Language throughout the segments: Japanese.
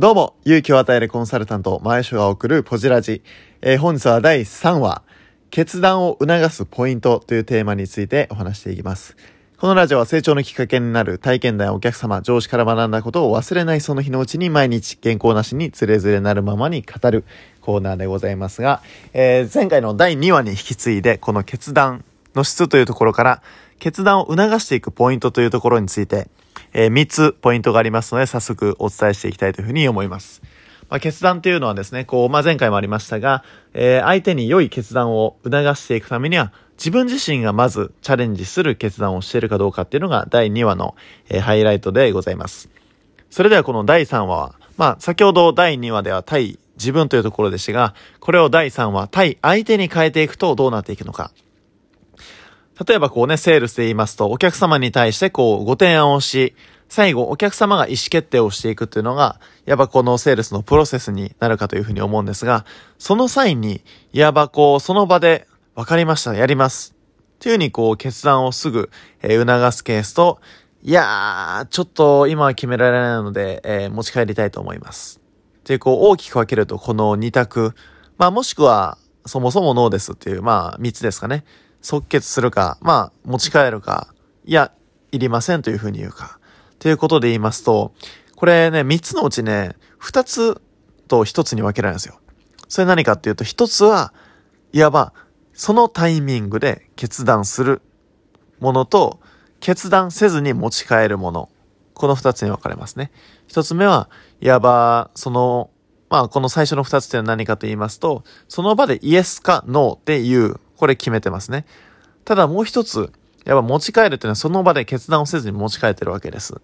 どうも、勇気を与えるコンサルタント、前所が送るポジラジ。えー本日は第3話、決断を促すポイントというテーマについてお話していきます。このラジオは成長のきっかけになる体験談やお客様、上司から学んだことを忘れないその日のうちに毎日原稿なしにつれづれなるままに語るコーナーでございますが、えー前回の第2話に引き継いで、この決断の質というところから、決断を促していくポイントというところについて、えー3つポイントがありますので、早速お伝えしていきたいというふうに思います。まあ、決断というのはですね、こう、まあ、前回もありましたが、えー相手に良い決断を促していくためには、自分自身がまずチャレンジする決断をしているかどうかっていうのが第2話の、えーハイライトでございます。それではこの第3話は、まあ、先ほど第2話では対自分というところでしたが、これを第3話対相手に変えていくとどうなっていくのか。例えばこうね、セールスで言いますと、お客様に対してこう、ご提案をし、最後、お客様が意思決定をしていくっていうのが、やっぱこのセールスのプロセスになるかというふうに思うんですが、その際に、いわばこう、その場で、わかりました、やります。っていうふうにこう、決断をすぐ、えー促すケースと、いやー、ちょっと今は決められないので、えー持ち帰りたいと思います。っていう、こう、大きく分けると、この二択。まあ、もしくは、そもそもノーですっていう、まあ、三つですかね。即決するか、まあ、持ち帰るか、いや、いりませんというふうに言うか。ということで言いますと、これね、三つのうちね、二つと一つに分けられるんですよ。それ何かっていうと、一つは、いわば、そのタイミングで決断するものと、決断せずに持ち帰るもの。この二つに分かれますね。一つ目は、いわば、その、まあ、この最初の二つっていうのは何かと言いますと、その場でイエスかノーっていう、これ決めてますね。ただもう一つ、やっぱ持ち帰るっていうのはその場で決断をせずに持ち帰ってるわけです。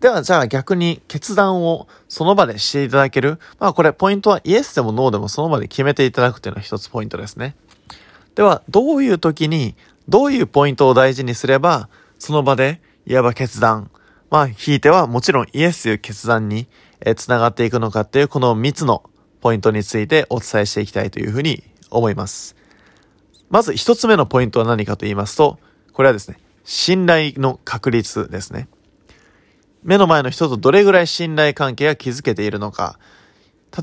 では、じゃあ逆に決断をその場でしていただける。まあこれポイントはイエスでもノーでもその場で決めていただくっていうのは一つポイントですね。では、どういう時に、どういうポイントを大事にすれば、その場で、いわば決断。まあ、ひいてはもちろんイエスという決断に、えー、つながっていくのかっていう、この3つのポイントについてお伝えしていきたいというふうに思います。まず1つ目のポイントは何かと言いますと、これはですね、信頼の確率ですね。目の前の人とどれぐらい信頼関係が築けているのか。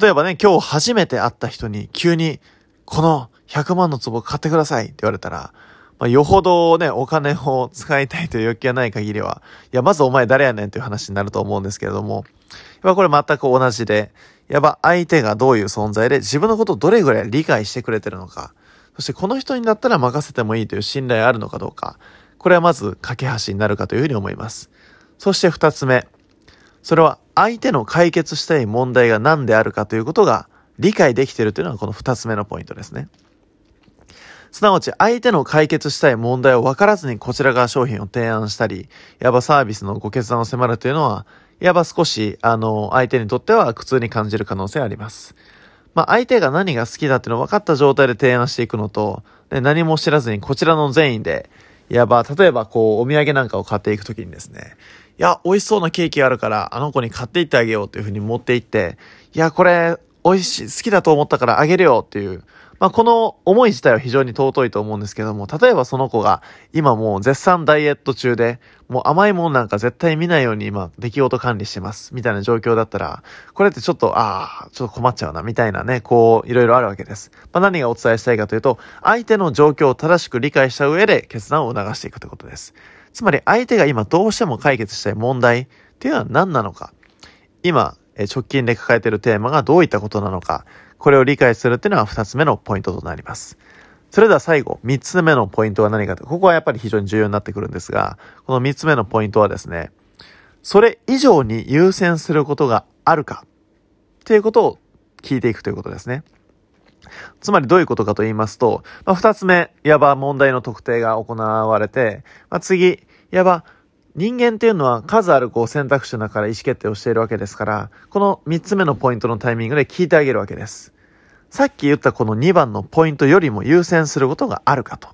例えばね、今日初めて会った人に急に、この100万の壺買ってくださいって言われたら、まあ、よほどね、お金を使いたいという欲求がない限りは、いや、まずお前誰やねんという話になると思うんですけれども、やっぱこれ全く同じで、やっぱ相手がどういう存在で自分のことをどれぐらい理解してくれてるのか、そしてこの人にだったら任せてもいいという信頼あるのかどうか、これはまず架け橋になるかというふうに思います。そして二つ目、それは相手の解決したい問題が何であるかということが理解できているというのがこの二つ目のポイントですね。すなわち相手の解決したい問題を分からずにこちらが商品を提案したり、いわばサービスのご決断を迫るというのは、いわば少し、あの、相手にとっては苦痛に感じる可能性あります。まあ、相手が何が好きだっていうのを分かった状態で提案していくのと、で何も知らずにこちらの善意で、いわば、例えばこう、お土産なんかを買っていくときにですね、いや、美味しそうなケーキがあるから、あの子に買っていってあげようというふうに持っていって、いや、これ、美味しい、好きだと思ったからあげるよっていう、まあ、この思い自体は非常に尊いと思うんですけども、例えばその子が今もう絶賛ダイエット中で、もう甘いもんなんか絶対見ないように今出来事管理してます、みたいな状況だったら、これってちょっと、ああ、ちょっと困っちゃうな、みたいなね、こう、いろいろあるわけです。まあ、何がお伝えしたいかというと、相手の状況を正しく理解した上で決断を促していくということです。つまり相手が今どうしても解決したい問題っていうのは何なのか。今、え直近で抱えているテーマがどういったことなのか。これを理解するっていうのは二つ目のポイントとなります。それでは最後、三つ目のポイントは何かと。ここはやっぱり非常に重要になってくるんですが、この三つ目のポイントはですね、それ以上に優先することがあるかっていうことを聞いていくということですね。つまりどういうことかと言いますと、まあ、つ目、いわば問題の特定が行われて、まあ、次、いわば人間っていうのは数あるこう選択肢の中から意思決定をしているわけですから、この三つ目のポイントのタイミングで聞いてあげるわけです。さっき言ったこの2番のポイントよりも優先することがあるかと。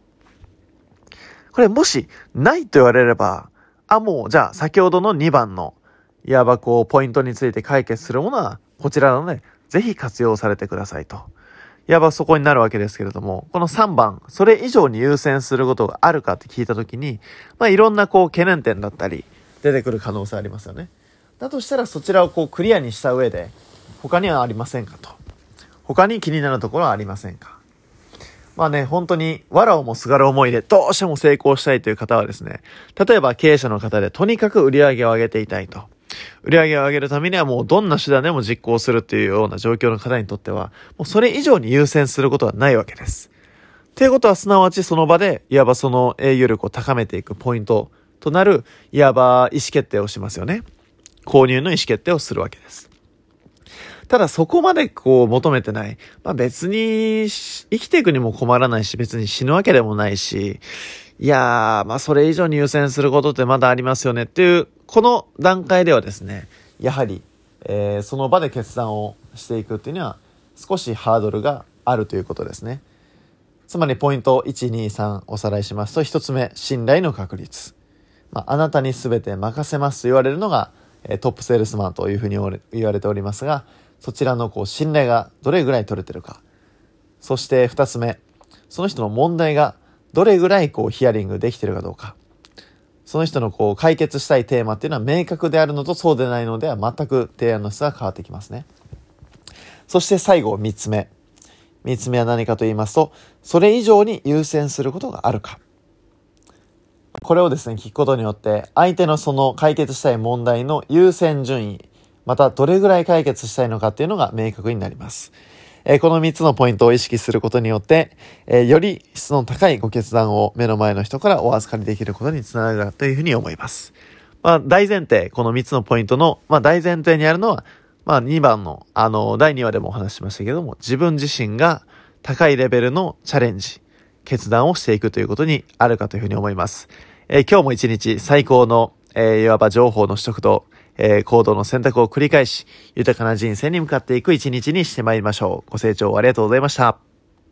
これもしないと言われれば、あ、もうじゃあ先ほどの2番のいわばこうポイントについて解決するものはこちらなのね、ぜひ活用されてくださいと。いわばそこになるわけですけれども、この3番、それ以上に優先することがあるかって聞いたときに、まあいろんなこう懸念点だったり、出てくる可能性ありますよね。だとしたらそちらをこうクリアにした上で、他にはありませんかと。他に気になるところはありませんかまあね、本当に、藁をもすがる思いでどうしても成功したいという方はですね、例えば経営者の方でとにかく売り上げを上げていたいと。売り上げを上げるためにはもうどんな手段でも実行するっていうような状況の方にとっては、もうそれ以上に優先することはないわけです。ということはすなわちその場で、いわばその営業力を高めていくポイントとなる、いわば意思決定をしますよね。購入の意思決定をするわけです。ただそこまでこう求めてない。まあ別に生きていくにも困らないし、別に死ぬわけでもないし、いやー、まあそれ以上に優先することってまだありますよねっていう、この段階ではですね、やはり、えー、その場で決断をしていくっていうには少しハードルがあるということですね。つまりポイント1、2、3おさらいしますと、1つ目、信頼の確率。まあ、あなたに全て任せますと言われるのが、えトップセールスマンというふうに言われておりますが、そちらのこう信頼がどれぐらい取れてるか。そして二つ目、その人の問題がどれぐらいこうヒアリングできてるかどうか。その人のこう解決したいテーマっていうのは明確であるのとそうでないのでは全く提案の質が変わってきますね。そして最後三つ目。三つ目は何かと言いますと、それ以上に優先することがあるか。これをですね、聞くことによって、相手のその解決したい問題の優先順位、またどれぐらい解決したいのかっていうのが明確になります。え、この3つのポイントを意識することによって、え、より質の高いご決断を目の前の人からお預かりできることにつながるというふうに思います。まあ、大前提、この3つのポイントの、まあ、大前提にあるのは、まあ、2番の、あの、第2話でもお話ししましたけども、自分自身が高いレベルのチャレンジ、決断をしていくということにあるかというふうに思います。えー、今日も一日最高の、えー、いわば情報の取得と、えー、行動の選択を繰り返し、豊かな人生に向かっていく一日にしてまいりましょう。ご清聴ありがとうございました。